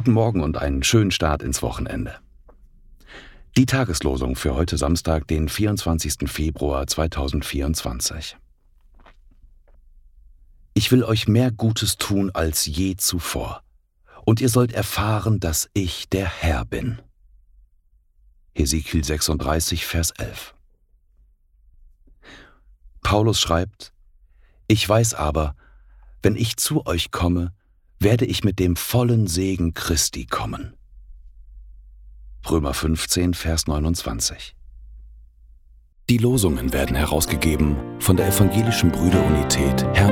Guten Morgen und einen schönen Start ins Wochenende. Die Tageslosung für heute Samstag, den 24. Februar 2024. Ich will euch mehr Gutes tun als je zuvor, und ihr sollt erfahren, dass ich der Herr bin. Hesekiel 36, Vers 11. Paulus schreibt, Ich weiß aber, wenn ich zu euch komme, werde ich mit dem vollen Segen Christi kommen. Römer 15, Vers 29. Die Losungen werden herausgegeben von der Evangelischen Brüderunität Brüdergemeine.